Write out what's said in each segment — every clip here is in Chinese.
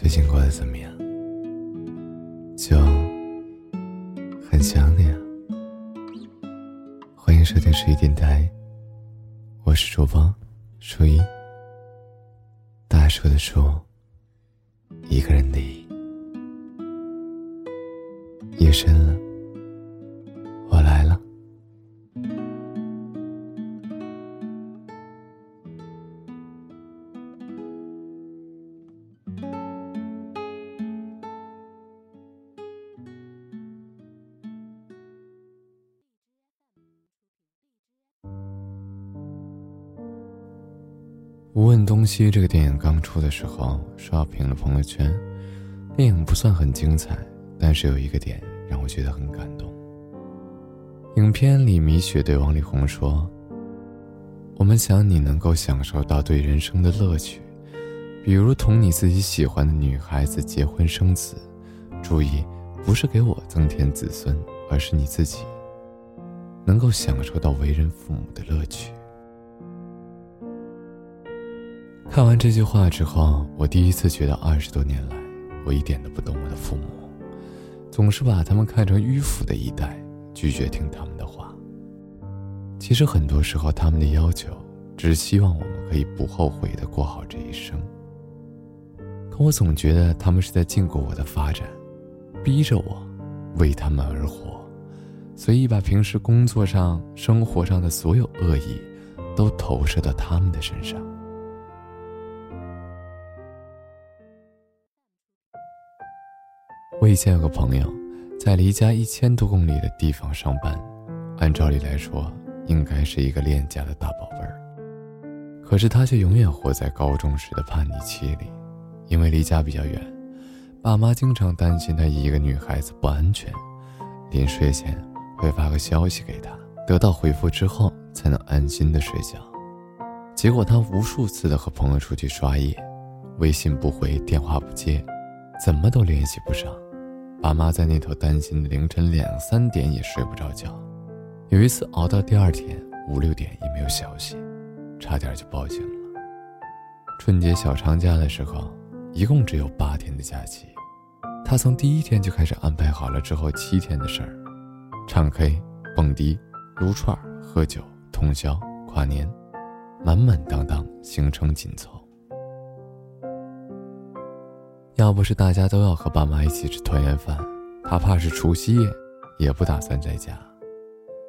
最近过得怎么样？就很想你啊！欢迎收听十一电台，我是主播初一。大叔的树，一个人的。夜深了，无问东西这个电影刚出的时候，刷屏了朋友圈。电影不算很精彩，但是有一个点让我觉得很感动。影片里，米雪对王力宏说：“我们想你能够享受到对人生的乐趣，比如同你自己喜欢的女孩子结婚生子。注意，不是给我增添子孙，而是你自己能够享受到为人父母的乐趣。”看完这句话之后，我第一次觉得二十多年来，我一点都不懂我的父母，总是把他们看成迂腐的一代，拒绝听他们的话。其实很多时候，他们的要求只是希望我们可以不后悔的过好这一生。可我总觉得他们是在禁锢我的发展，逼着我为他们而活，随意把平时工作上、生活上的所有恶意，都投射到他们的身上。我以前有个朋友，在离家一千多公里的地方上班，按照理来说应该是一个恋家的大宝贝儿。可是他却永远活在高中时的叛逆期里，因为离家比较远，爸妈经常担心他一个女孩子不安全，临睡前会发个消息给他，得到回复之后才能安心的睡觉。结果他无数次的和朋友出去刷夜，微信不回，电话不接，怎么都联系不上。爸妈在那头担心的凌晨两三点也睡不着觉，有一次熬到第二天五六点也没有消息，差点就报警了。春节小长假的时候，一共只有八天的假期，他从第一天就开始安排好了之后七天的事儿：唱 K、蹦迪、撸串、喝酒、通宵、跨年，满满当当，行程紧凑。要不是大家都要和爸妈一起吃团圆饭，他怕是除夕夜也不打算在家。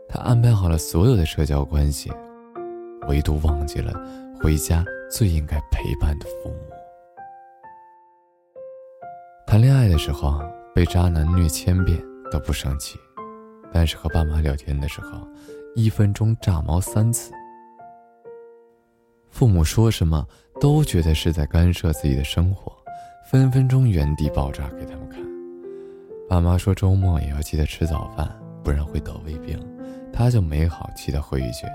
他安排好了所有的社交关系，唯独忘记了回家最应该陪伴的父母。谈恋爱的时候被渣男虐千遍都不生气，但是和爸妈聊天的时候，一分钟炸毛三次。父母说什么都觉得是在干涉自己的生活。分分钟原地爆炸给他们看。爸妈说周末也要记得吃早饭，不然会得胃病。他就没好气的回一句：“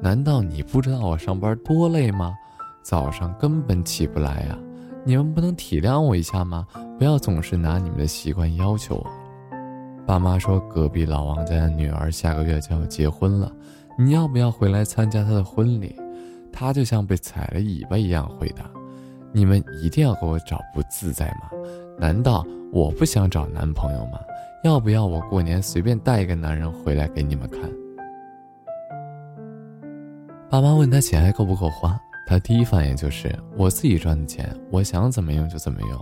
难道你不知道我上班多累吗？早上根本起不来呀！你们不能体谅我一下吗？不要总是拿你们的习惯要求我。”爸妈说隔壁老王家的女儿下个月就要结婚了，你要不要回来参加她的婚礼？他就像被踩了尾巴一样回答。你们一定要给我找不自在吗？难道我不想找男朋友吗？要不要我过年随便带一个男人回来给你们看？爸妈问他钱还够不够花，他第一反应就是我自己赚的钱，我想怎么用就怎么用，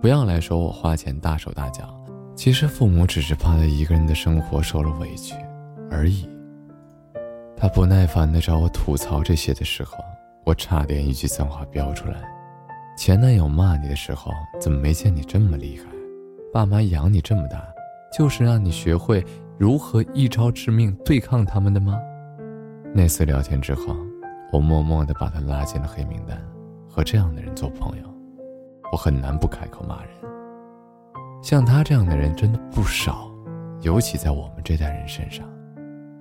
不要来说我花钱大手大脚。其实父母只是怕他一个人的生活受了委屈而已。他不耐烦地找我吐槽这些的时候，我差点一句脏话飙出来。前男友骂你的时候，怎么没见你这么厉害？爸妈养你这么大，就是让你学会如何一招致命对抗他们的吗？那次聊天之后，我默默地把他拉进了黑名单。和这样的人做朋友，我很难不开口骂人。像他这样的人真的不少，尤其在我们这代人身上。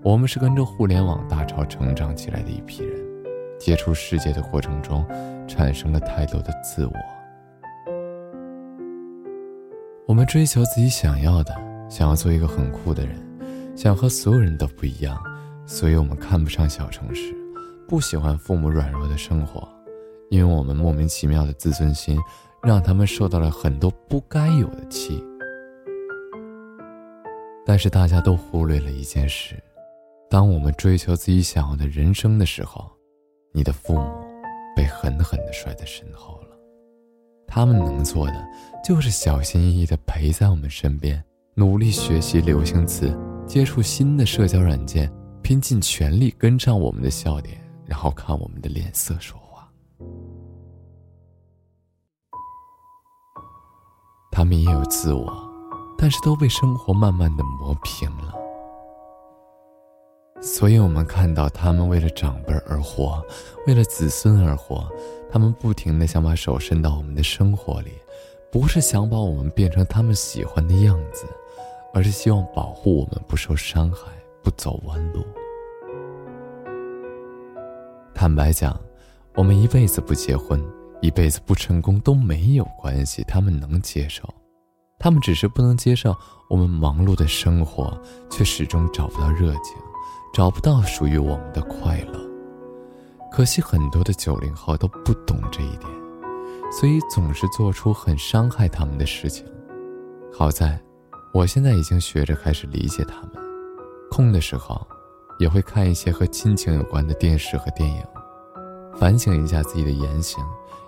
我们是跟着互联网大潮成长起来的一批人，接触世界的过程中。产生了太多的自我。我们追求自己想要的，想要做一个很酷的人，想和所有人都不一样，所以我们看不上小城市，不喜欢父母软弱的生活，因为我们莫名其妙的自尊心，让他们受到了很多不该有的气。但是大家都忽略了一件事：当我们追求自己想要的人生的时候，你的父母被狠狠地甩在身后了。他们能做的就是小心翼翼地陪在我们身边，努力学习流行词，接触新的社交软件，拼尽全力跟上我们的笑点，然后看我们的脸色说话。他们也有自我。但是都被生活慢慢的磨平了，所以我们看到他们为了长辈而活，为了子孙而活，他们不停的想把手伸到我们的生活里，不是想把我们变成他们喜欢的样子，而是希望保护我们不受伤害，不走弯路。坦白讲，我们一辈子不结婚，一辈子不成功都没有关系，他们能接受。他们只是不能接受我们忙碌的生活，却始终找不到热情，找不到属于我们的快乐。可惜很多的九零后都不懂这一点，所以总是做出很伤害他们的事情。好在，我现在已经学着开始理解他们，空的时候，也会看一些和亲情有关的电视和电影，反省一下自己的言行，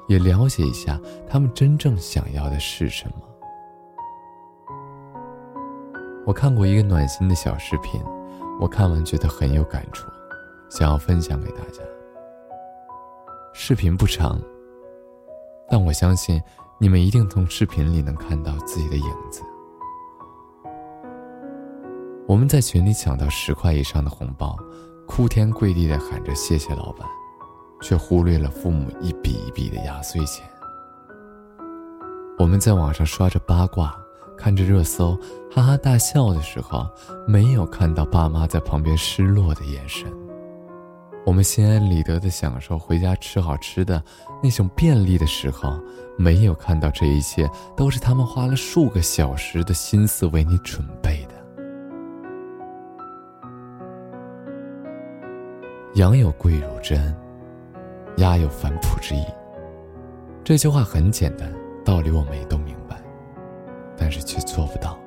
也了解一下他们真正想要的是什么。我看过一个暖心的小视频，我看完觉得很有感触，想要分享给大家。视频不长，但我相信你们一定从视频里能看到自己的影子。我们在群里抢到十块以上的红包，哭天跪地的喊着谢谢老板，却忽略了父母一笔一笔的压岁钱。我们在网上刷着八卦。看着热搜，哈哈大笑的时候，没有看到爸妈在旁边失落的眼神。我们心安理得的享受回家吃好吃的那种便利的时候，没有看到这一切都是他们花了数个小时的心思为你准备的。羊有跪乳之恩，鸭有反哺之意。这句话很简单，道理我没懂。但是却做不到。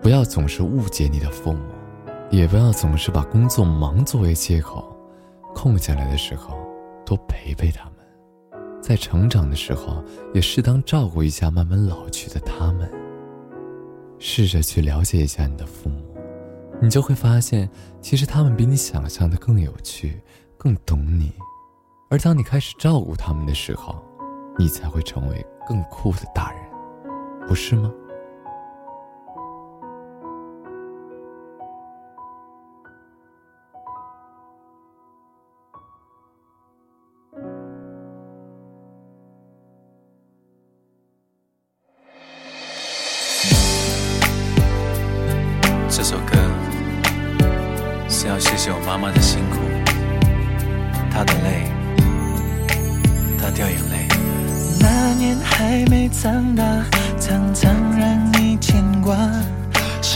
不要总是误解你的父母，也不要总是把工作忙作为借口。空下来的时候，多陪陪他们；在成长的时候，也适当照顾一下慢慢老去的他们。试着去了解一下你的父母，你就会发现，其实他们比你想象的更有趣，更懂你。而当你开始照顾他们的时候，你才会成为更酷的大人。不是吗？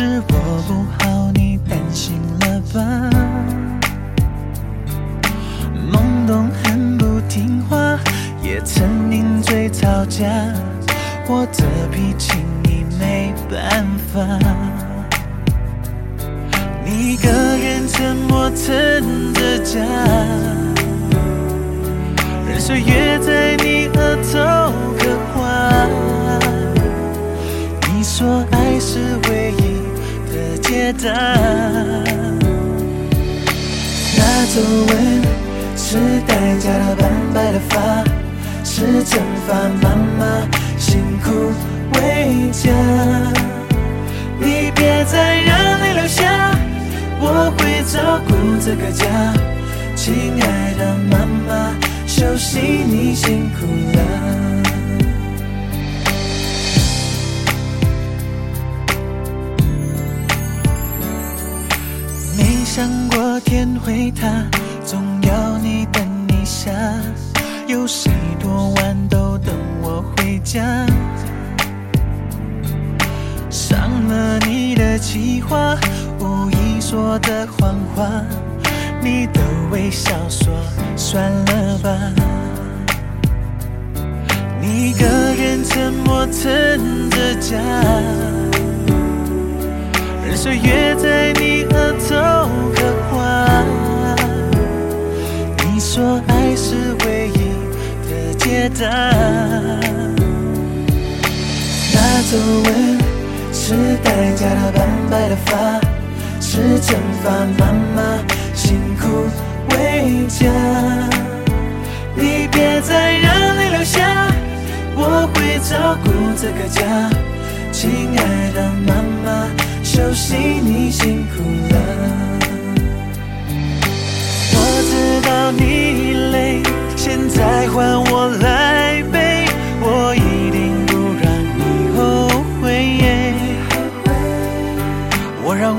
是我不好，你担心了吧？懵懂很不听话，也曾顶嘴吵架，我的脾气你没办法。你一个人沉默撑着家，任岁月在解答。那皱纹是代价的斑白的发，是惩罚妈妈辛苦为家。你别再让泪流下。我会照顾这个家，亲爱的妈妈，休息你辛苦了。想过天会塌，总要你等一下，有谁多晚都等我回家。伤了你的计划。无意说的谎话，你的微笑说算了吧。你一个人沉默撑着家，任岁月在解答。那皱纹是代价的斑白的发，是惩罚妈妈辛苦为家。你别再让泪流下，我会照顾这个家。亲爱的妈妈，休息你辛苦了。我知道你累，现在换我来背，我一定不让你后悔。我让